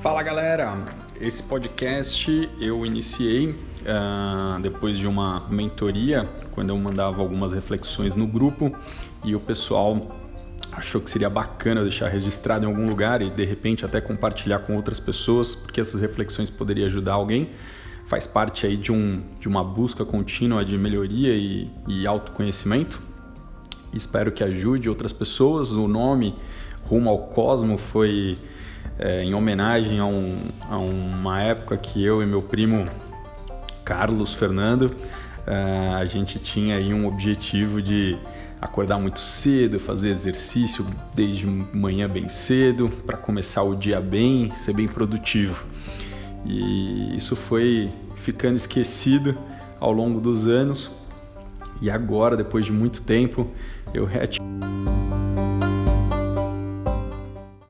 Fala galera, esse podcast eu iniciei uh, depois de uma mentoria, quando eu mandava algumas reflexões no grupo e o pessoal achou que seria bacana deixar registrado em algum lugar e de repente até compartilhar com outras pessoas, porque essas reflexões poderiam ajudar alguém. Faz parte aí de, um, de uma busca contínua de melhoria e, e autoconhecimento. Espero que ajude outras pessoas. O nome Rumo ao Cosmo foi é, em homenagem a, um, a, uma época que eu e meu primo Carlos Fernando é, a gente tinha aí um objetivo de acordar muito cedo, fazer exercício desde manhã bem cedo para começar o dia bem, ser bem produtivo. E isso foi ficando esquecido ao longo dos anos. E agora, depois de muito tempo, eu reativo